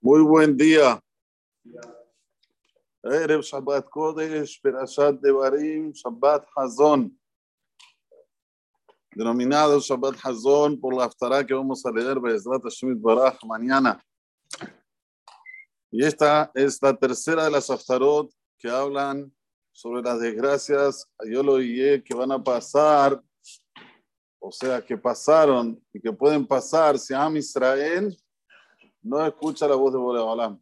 Muy buen día. Erev Shabbat Kodesh, Perashat Devarim, Shabbat Hazon. Denominado Shabbat Hazon por la Haftarah que vamos a leer Bezrat Hashem Baraj mañana. Y esta es la tercera de las Haftarot que hablan sobre las desgracias yo lo oí que van a pasar, o sea, que pasaron y que pueden pasar si Am Israel no escucha la voz de Boreolam.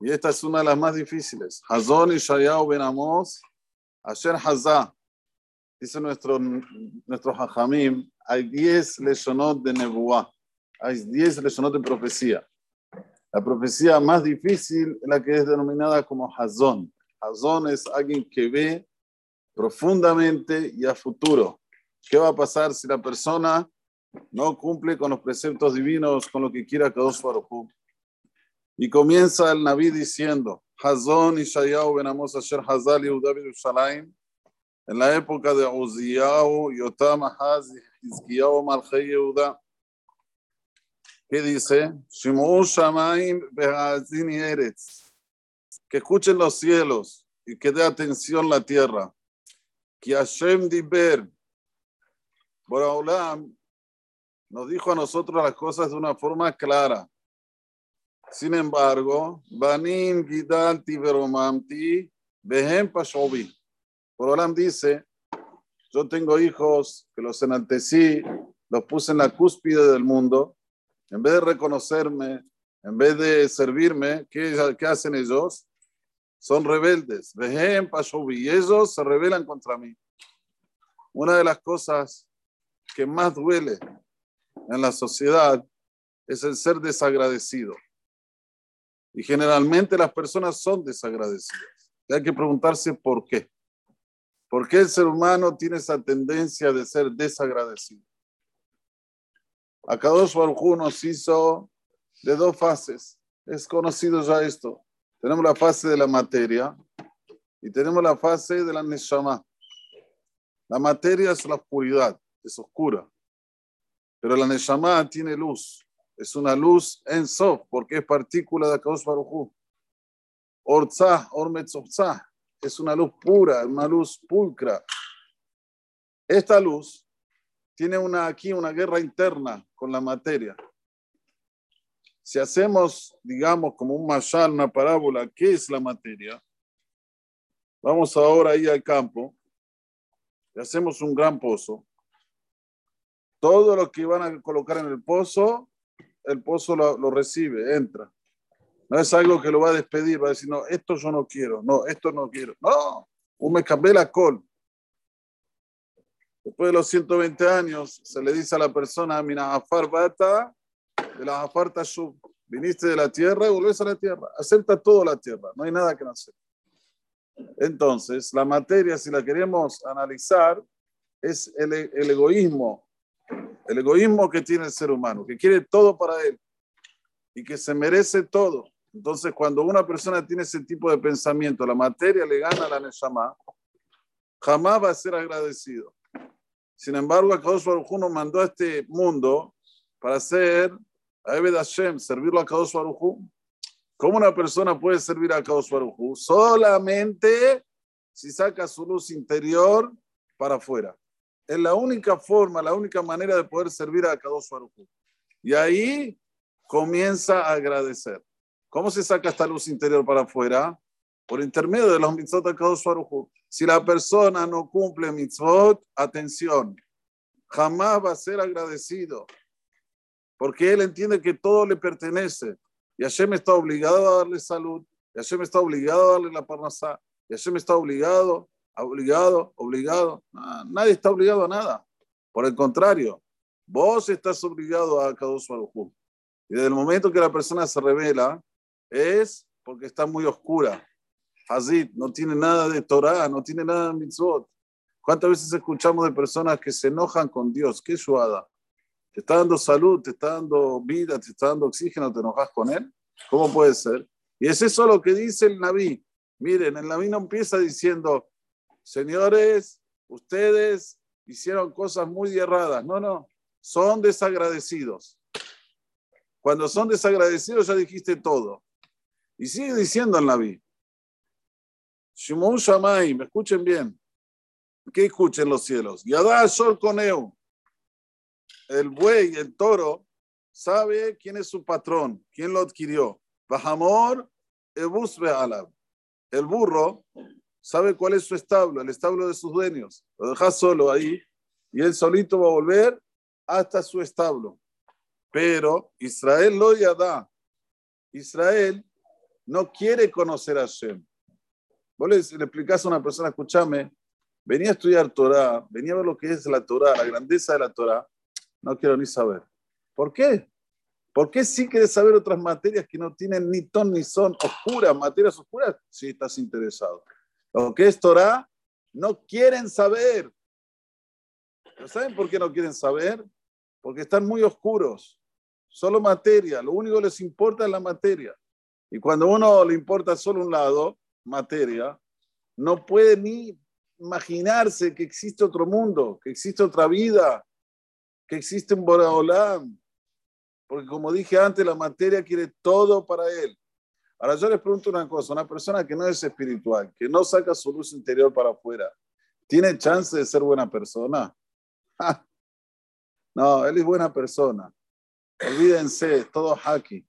Y esta es una de las más difíciles. Hazón y Shayahu Ben Amos, Asher Hazá. Dice nuestro, nuestro Hajamim, hay 10 leshonot de Nebuah, hay 10 leshonot de profecía. La profecía más difícil es la que es denominada como Hazón. Hazón es alguien que ve profundamente y a futuro. ¿Qué va a pasar si la persona no cumple con los preceptos divinos, con lo que quiera Kadosh Baruj Y comienza el Naví diciendo, Hazón y Shayahu ben Amos Asher Hazal Yehuda Yerushalayim, en la época de Uziyahu, Yotam Ahaz Hizkiyahu Malchei Yehuda. ¿Qué dice? Shimu Shamaim Behazin Eretz. Que escuchen los cielos y que dé atención la tierra. Que Hashem Diber. Boraholam nos dijo a nosotros las cosas de una forma clara. Sin embargo, Banim Gidalti Veromamti Behem Pashobi. Borolam dice, yo tengo hijos que los enaltecí, los puse en la cúspide del mundo, en vez de reconocerme, en vez de servirme, ¿qué, qué hacen ellos? Son rebeldes. Behem Pashobi. Y ellos se rebelan contra mí. Una de las cosas que más duele en la sociedad es el ser desagradecido. Y generalmente las personas son desagradecidas. Y hay que preguntarse por qué. ¿Por qué el ser humano tiene esa tendencia de ser desagradecido? Akadosh Baruj nos hizo de dos fases. Es conocido ya esto. Tenemos la fase de la materia y tenemos la fase de la neshama. La materia es la oscuridad, es oscura. Pero la Neshama tiene luz. Es una luz en Sof, porque es partícula de Akadosh Baruchu. Orzah, Ormetzopzah, es una luz pura, una luz pulcra. Esta luz tiene una, aquí una guerra interna con la materia. Si hacemos, digamos, como un mashal, una parábola, ¿qué es la materia? Vamos ahora ahí al campo y hacemos un gran pozo todo lo que van a colocar en el pozo, el pozo lo, recibe, entra. No es algo que lo va a despedir, va a decir, no, esto yo no quiero, no, esto no quiero. No, un me cambié la col. Después de los 120 años, se le dice a la persona, mira, afar bata, de la afar tashub. Viniste de la tierra y volvés a la tierra. Acepta toda la tierra, no hay nada que no hacer. Entonces, la materia, si la queremos analizar, es el, el egoísmo el egoísmo que tiene el ser humano, que quiere todo para él y que se merece todo. Entonces, cuando una persona tiene ese tipo de pensamiento, la materia le gana a la Neshama, jamás va a ser agradecido. Sin embargo, Akadosh Baruj nos mandó a este mundo para ser a Ebed Hashem, servirlo a Akadosh. ¿Cómo una persona puede servir a Akadosh Baruj? Solamente si saca su luz interior para afuera. Es la única forma, la única manera de poder servir a Kadosh Baruj Y ahí comienza a agradecer. ¿Cómo se saca esta luz interior para afuera? Por intermedio de los mitzvot de Kadosh Baruj Si la persona no cumple mitzvot, atención, jamás va a ser agradecido. Porque él entiende que todo le pertenece. Y Hashem está obligado a darle salud. Y Hashem está obligado a darle la parnasá. Y Hashem está obligado obligado, obligado. Nadie está obligado a nada. Por el contrario, vos estás obligado a Kadosh Baruj Y desde el momento que la persona se revela, es porque está muy oscura. Hazid no tiene nada de Torah, no tiene nada de mitzvot. ¿Cuántas veces escuchamos de personas que se enojan con Dios? ¿Qué suada? Te está dando salud, te está dando vida, te está dando oxígeno, ¿te enojas con él? ¿Cómo puede ser? Y es eso lo que dice el Naví. Miren, el Naví no empieza diciendo, señores, ustedes hicieron cosas muy erradas. No, no, son desagradecidos. Cuando son desagradecidos ya dijiste todo. Y sigue diciendo el Naví. Shimon Shamay, me escuchen bien. ¿Qué escuchen los cielos? Yadá Sol Coneu. El buey, el toro, sabe quién es su patrón, quién lo adquirió. Bahamor, Ebus Alab. El burro sabe cuál es su establo, el establo de sus dueños. Lo deja solo ahí y él solito va a volver hasta su establo. Pero Israel lo da. Israel no quiere conocer a Hashem. Vos le, le a una persona, escúchame, venía a estudiar Torah, venía a ver lo que es la Torah, la grandeza de la Torah, no quiero ni saber. ¿Por qué? ¿Por qué sí quieres saber otras materias que no tienen ni ton ni son oscuras, materias oscuras? Si estás interesado. Lo que es Torah, no quieren saber. ¿Saben por qué no quieren saber? Porque están muy oscuros. Solo materia. Lo único que les importa es la materia. Y cuando uno le importa solo un lado, materia, no puede ni imaginarse que existe otro mundo, que existe otra vida, que existe un Boraholam. Porque como dije antes, la materia quiere todo para él. Ahora yo les pregunto una cosa, una persona que no es espiritual, que no saca su luz interior para afuera, ¿tiene chance de ser buena persona? No, él es buena persona. Olvídense, todo haki.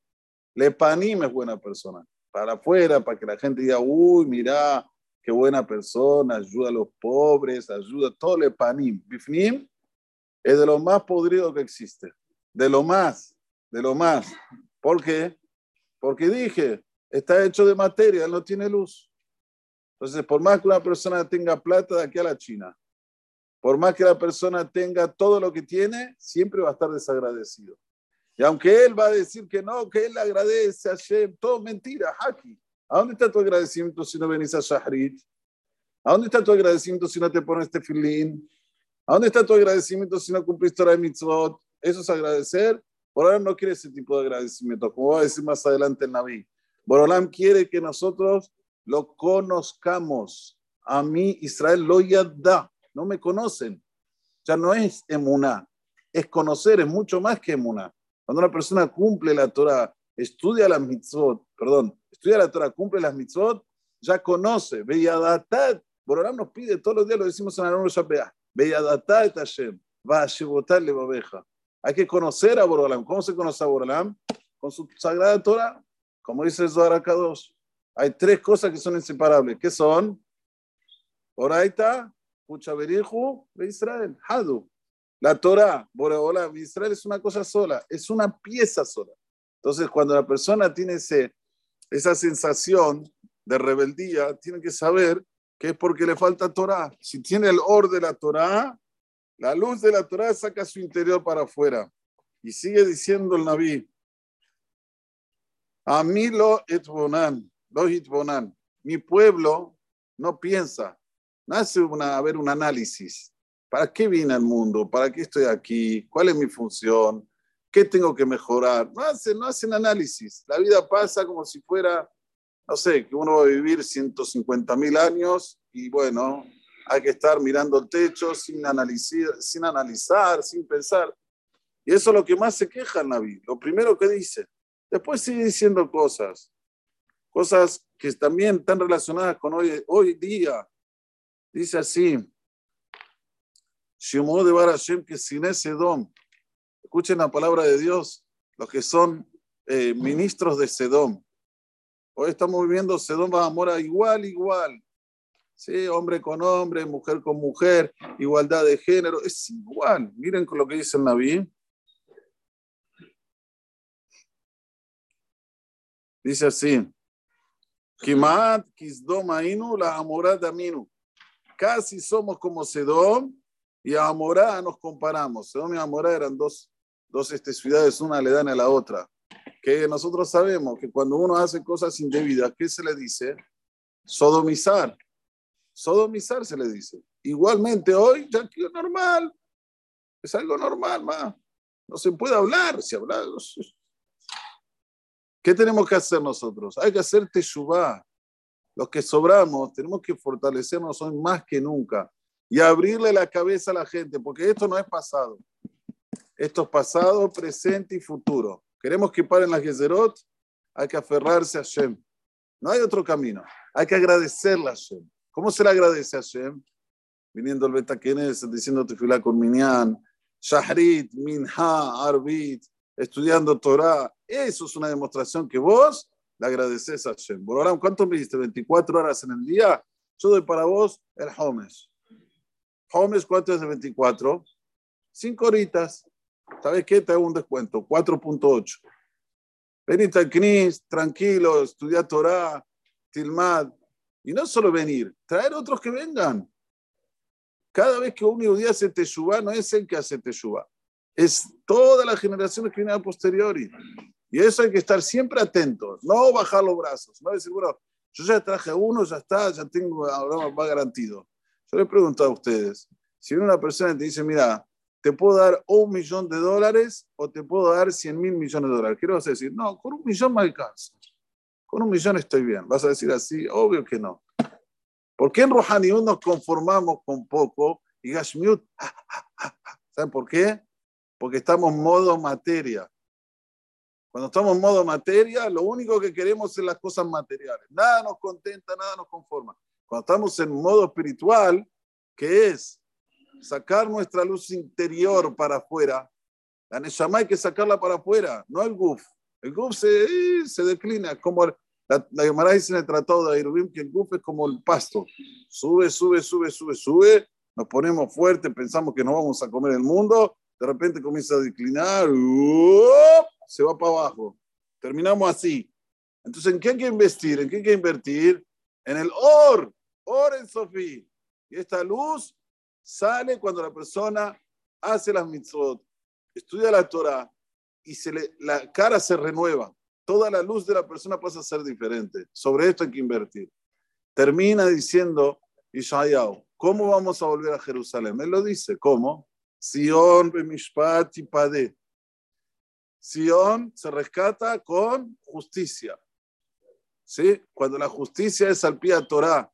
Lepanim es buena persona. Para afuera, para que la gente diga, uy, mira, qué buena persona, ayuda a los pobres, ayuda, todo Lepanim. Bifnim es de lo más podrido que existe. De lo más, de lo más. ¿Por qué? Porque dije, está hecho de materia, él no tiene luz. Entonces, por más que una persona tenga plata de aquí a la China, por más que la persona tenga todo lo que tiene, siempre va a estar desagradecido. Y aunque él va a decir que no, que él agradece a Hashem, todo mentira, Haki. ¿A dónde está tu agradecimiento si no venís a Shahrit? ¿A dónde está tu agradecimiento si no te pones este filín? ¿A dónde está tu agradecimiento si no cumpliste la mitzvot? Eso es agradecer. Por ahora no quiere ese tipo de agradecimiento, como va a decir más adelante el Naví. Borolam quiere que nosotros lo conozcamos. A mí Israel lo da, no me conocen. Ya no es emuná, es conocer, es mucho más que emuná. Cuando una persona cumple la Torah, estudia las mitzvot, perdón, estudia la Torah, cumple las mitzvot, ya conoce. Beyadatat, Borolam nos pide todos los días, lo decimos en Aarón Shapea, Beyadatat Hashem, va a le babeja. Hay que conocer a Borolam. ¿Cómo se conoce a Borolam? Con su sagrada Torah. Como dice Zohar dos hay tres cosas que son inseparables. ¿Qué son? Oraita, Puchaberiju, de Israel, Hadu. La Torah, Boreola, Israel es una cosa sola, es una pieza sola. Entonces, cuando la persona tiene ese, esa sensación de rebeldía, tiene que saber que es porque le falta Torah. Si tiene el or de la Torah, la luz de la Torah saca su interior para afuera. Y sigue diciendo el Naví, a mí lo etbonan, lo itbonan. Mi pueblo no piensa, no hace una, a ver un análisis. ¿Para qué vine al mundo? ¿Para qué estoy aquí? ¿Cuál es mi función? ¿Qué tengo que mejorar? No hacen, no hacen análisis. La vida pasa como si fuera, no sé, que uno va a vivir 150 mil años y bueno, hay que estar mirando el techo sin analizar, sin, analizar, sin pensar. Y eso es lo que más se queja en la vida. Lo primero que dice, Después sigue diciendo cosas, cosas que también están relacionadas con hoy, hoy día. Dice así, Shimon de Barashem que sin ese don. Escuchen la palabra de Dios, los que son eh, ministros de Sedom. Hoy estamos viviendo Sedom a igual, igual. Sí, hombre con hombre, mujer con mujer, igualdad de género, es igual. Miren con lo que dice el Naví. Dice así, Kimat Kisdom Ainu la Amorá Daminu. Casi somos como Sedom y a nos comparamos. Sedom y Amorá eran dos, dos este, ciudades, una le dan a la otra. Que nosotros sabemos que cuando uno hace cosas indebidas, ¿qué se le dice? Sodomizar. Sodomizar se le dice. Igualmente hoy ya que es normal. Es algo normal, más. No se puede hablar. Si hablamos, ¿Qué tenemos que hacer nosotros? Hay que hacer teshuvah. Los que sobramos tenemos que fortalecernos hoy más que nunca y abrirle la cabeza a la gente, porque esto no es pasado. Esto es pasado, presente y futuro. Queremos que paren las Gezerot, hay que aferrarse a Hashem. No hay otro camino. Hay que agradecerle a Hashem. ¿Cómo se le agradece a Hashem? Viniendo el Betakenes, diciendo tefilá con Minyan, Shahrit, Minha, Arbit, estudiando Torah. Eso es una demostración que vos le agradeces a Hashem. Borolam, ¿cuánto me diste? ¿24 horas en el día? Yo doy para vos el Homes. Homes, ¿cuánto es de 24? 5 horitas. ¿Sabes qué? Te hago un descuento, 4.8. Venite al Knis, tranquilo, estudia Torah, Tilmad. Y no solo venir, traer otros que vengan. Cada vez que un día hace Teshuvah, no es el que hace Teshuvah. Es todas las generaciones que vienen a posteriori. Y eso hay que estar siempre atentos, no bajar los brazos, no decir, bueno, yo ya traje uno, ya está, ya tengo, ahora va garantido. Yo le pregunto a ustedes, si una persona te dice, mira, te puedo dar un millón de dólares o te puedo dar 100 mil millones de dólares. ¿Qué vas a decir? No, con un millón me alcanza. Con un millón estoy bien. ¿Vas a decir así? Obvio que no. ¿Por qué en Rohaniut nos conformamos con poco y Gashmiut? ¿Saben por qué? Porque estamos modo materia. Cuando estamos en modo materia, lo único que queremos es las cosas materiales. Nada nos contenta, nada nos conforma. Cuando estamos en modo espiritual, que es sacar nuestra luz interior para afuera. La Neshama hay que sacarla para afuera, no el Guf. El Guf se, se declina, como la, la dice en el tratado de Ayrubim que el Guf es como el pasto. Sube, sube, sube, sube, sube, nos ponemos fuertes, pensamos que nos vamos a comer el mundo, de repente comienza a declinar, se va para abajo. Terminamos así. Entonces, ¿en qué hay que investir? ¿En qué hay que invertir? En el or, or en Sofía. Y esta luz sale cuando la persona hace las mitzvot, estudia la Torah y se le, la cara se renueva. Toda la luz de la persona pasa a ser diferente. Sobre esto hay que invertir. Termina diciendo Ishayahu, ¿cómo vamos a volver a Jerusalén? Él lo dice, ¿cómo? Sion bemishpat y pade. Sion se rescata con justicia. ¿Sí? Cuando la justicia es al pie a Torah.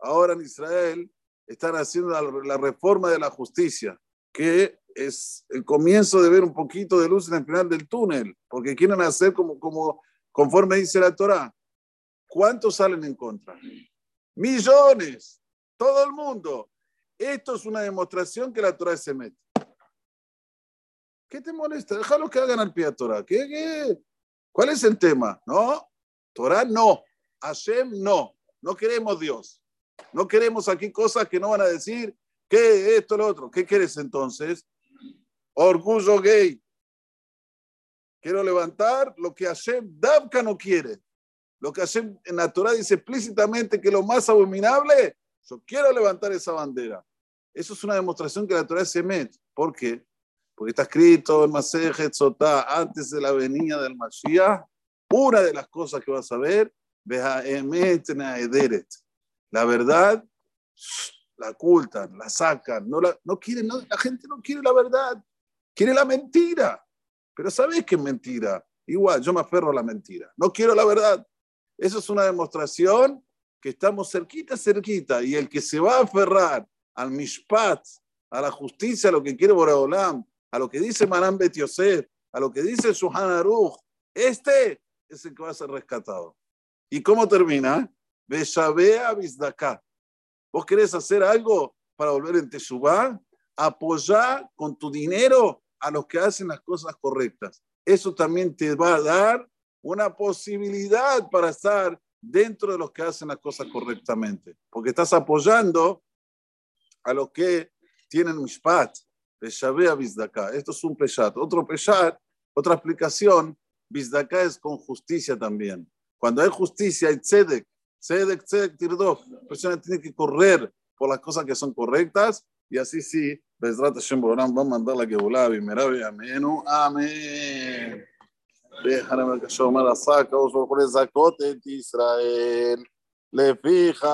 Ahora en Israel están haciendo la, reforma de la justicia, que es el comienzo de ver un poquito de luz en el final del túnel, porque quieren hacer como, como conforme dice la Torah. ¿Cuántos salen en contra? Millones, todo el mundo. Esto es una demostración que la Torah se mete. ¿Qué te molesta? Déjalo que hagan al pie a Torah. ¿Qué, ¿Qué, cuál es el tema? No, Torah no. Hashem no. No queremos Dios. No queremos aquí cosas que no van a decir que esto, lo otro. ¿Qué quieres entonces? Orgullo gay. Quiero levantar lo que Hashem Davka no quiere. Lo que Hashem en la Torah dice explícitamente que lo más abominable, yo quiero levantar esa bandera. Eso es una demostración que la Torah se mete. ¿Por qué? Porque está escrito en Masejet Sotá, antes de la venida del Mashiach, una de las cosas que vas a ver, la verdad la ocultan, la sacan, no, la, no quieren, la gente no quiere la verdad, quiere la mentira. Pero ¿sabes qué es mentira? Igual, yo me aferro a la mentira, no quiero la verdad. Eso es una demostración que estamos cerquita, cerquita, y el que se va a aferrar al mishpat, a la justicia, a lo que quiere Boraholam, a lo que dice Maram Bet Yosef, a lo que dice Suhan Aruch, este es el que va a ser rescatado. ¿Y cómo termina? Beshabea Bizdaka. ¿Vos querés hacer algo para volver en Teshuvah? Apoyar con tu dinero a los que hacen las cosas correctas. Eso también te va a dar una posibilidad para estar dentro de los que hacen las cosas correctamente. Porque estás apoyando a los que tienen mishpat. Beshabea Bizdaka. Esto es un peshat. Otro peshat, otra explicación, Bizdaka es con justicia también. Cuando hay justicia, hay tzedek, Tzedek, tzedek, tirdof. La persona tiene que correr por las cosas que son correctas y así sí, Bezrat Hashem Boram va a mandar la que volaba y merabe, amén, amén. déjame que yo me la saca, os por el zacote Israel, le fija